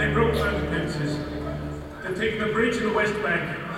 They broke the fences. They've taken the bridge in the West Bank